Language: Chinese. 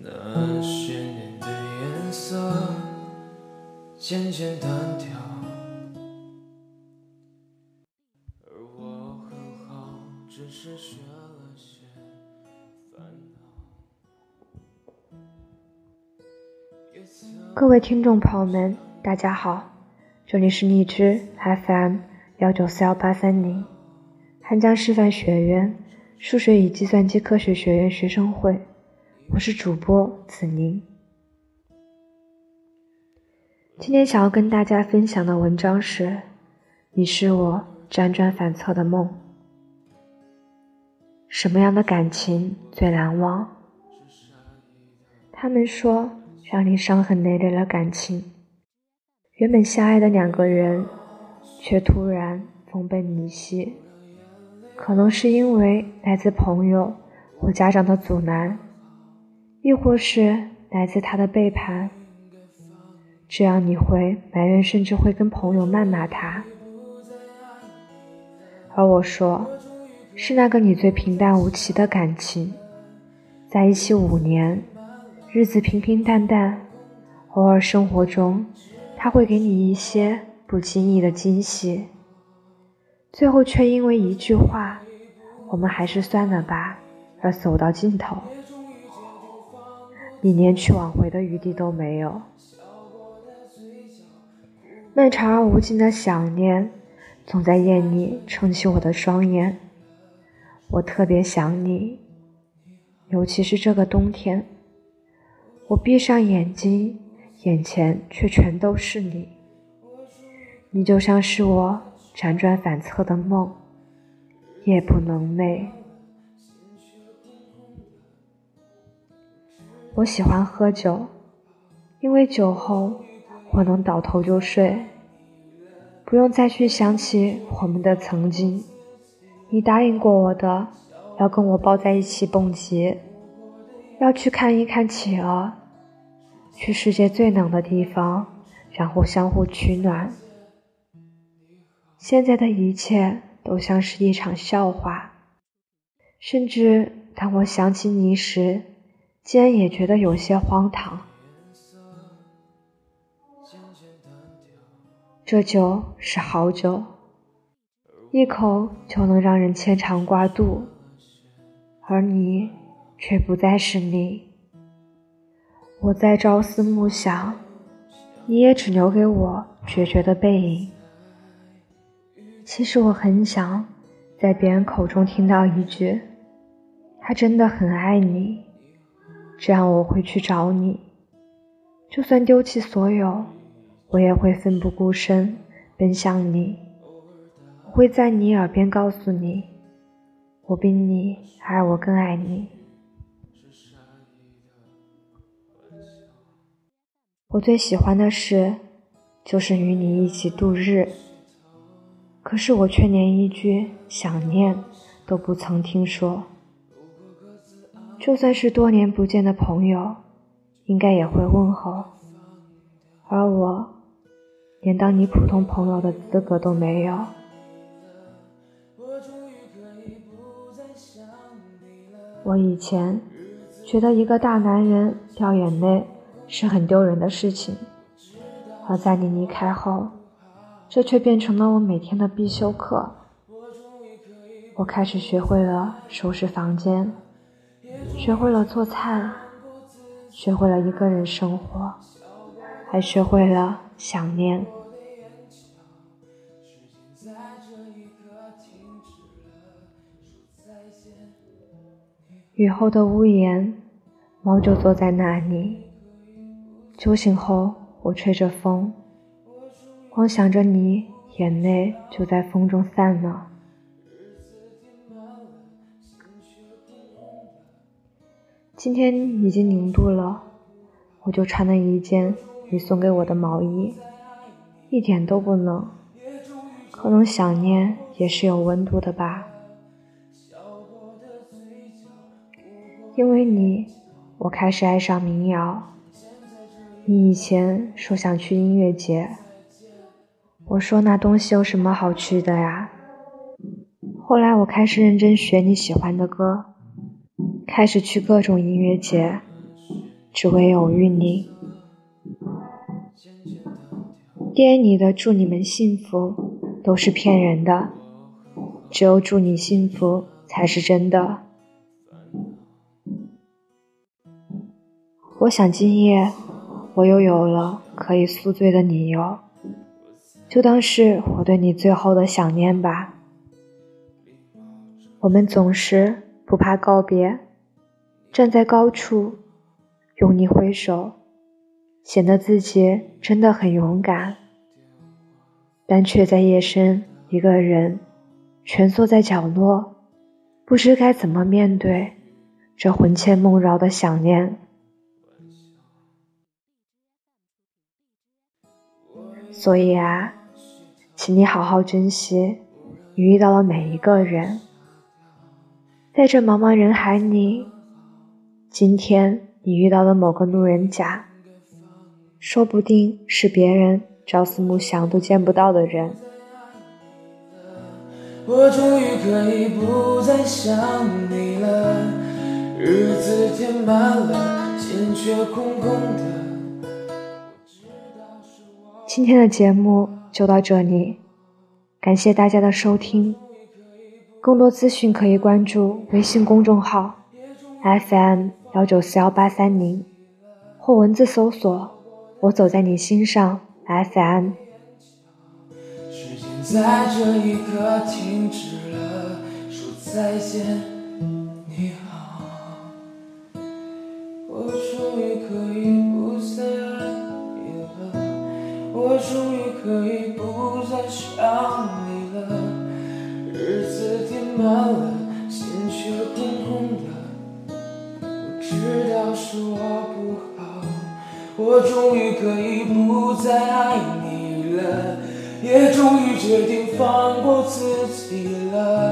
那些年的颜色渐渐单调，而我很好，只是学了些烦恼。各位听众朋友们，大家好，这里是荔枝 FM 幺九四幺八三零，汉江师范学院数学与计算机科学学院学生会，我是主播子宁。今天想要跟大家分享的文章是《你是我辗转反侧的梦》。什么样的感情最难忘？他们说，让你伤痕累累的感情，原本相爱的两个人，却突然分崩离析。可能是因为来自朋友或家长的阻拦，亦或是来自他的背叛。这样你会埋怨，甚至会跟朋友谩骂他。而我说，是那个你最平淡无奇的感情，在一起五年，日子平平淡淡，偶尔生活中他会给你一些不经意的惊喜，最后却因为一句话“我们还是算了吧”而走到尽头，你连去挽回的余地都没有。漫长而无尽的想念，总在夜里撑起我的双眼。我特别想你，尤其是这个冬天。我闭上眼睛，眼前却全都是你。你就像是我辗转反侧的梦，夜不能寐。我喜欢喝酒，因为酒后。我能倒头就睡，不用再去想起我们的曾经。你答应过我的，要跟我抱在一起蹦极，要去看一看企鹅，去世界最冷的地方，然后相互取暖。现在的一切都像是一场笑话，甚至当我想起你时，竟然也觉得有些荒唐。这酒是好酒，一口就能让人牵肠挂肚，而你却不再是你。我在朝思暮想，你也只留给我决绝的背影。其实我很想在别人口中听到一句：“他真的很爱你。”这样我会去找你，就算丢弃所有。我也会奋不顾身奔向你，我会在你耳边告诉你，我比你爱我更爱你。我最喜欢的事，就是与你一起度日。可是我却连一句想念都不曾听说。就算是多年不见的朋友，应该也会问候，而我。连当你普通朋友的资格都没有。我以前觉得一个大男人掉眼泪是很丢人的事情，而在你离开后，这却变成了我每天的必修课。我开始学会了收拾房间，学会了做菜，学会了一个人生活。还学会了想念。雨后的屋檐，猫就坐在那里。酒醒后，我吹着风，光想着你，眼泪就在风中散了。今天已经零度了，我就穿了一件。你送给我的毛衣一点都不冷，可能想念也是有温度的吧。因为你，我开始爱上民谣。你以前说想去音乐节，我说那东西有什么好去的呀？后来我开始认真学你喜欢的歌，开始去各种音乐节。只为偶遇你。爹你的祝你们幸福都是骗人的，只有祝你幸福才是真的。我想今夜我又有了可以宿醉的理由，就当是我对你最后的想念吧。我们总是不怕告别，站在高处，用力挥手，显得自己真的很勇敢。但却在夜深，一个人蜷缩在角落，不知该怎么面对这魂牵梦绕的想念。所以啊，请你好好珍惜你遇到的每一个人。在这茫茫人海里，今天你遇到的某个路人甲，说不定是别人朝思暮想都见不到的人。我终于可以不再想你了，日子填满了，心却空空的。今天的节目就到这里，感谢大家的收听。更多资讯可以关注微信公众号 FM 幺九四幺八三零，或文字搜索“我走在你心上 FM”。时间在这一刻停止了，说再见，你好。我终于可以不再爱你了，我终于可以不再想我终于可以不再爱你了，也终于决定放过自己了。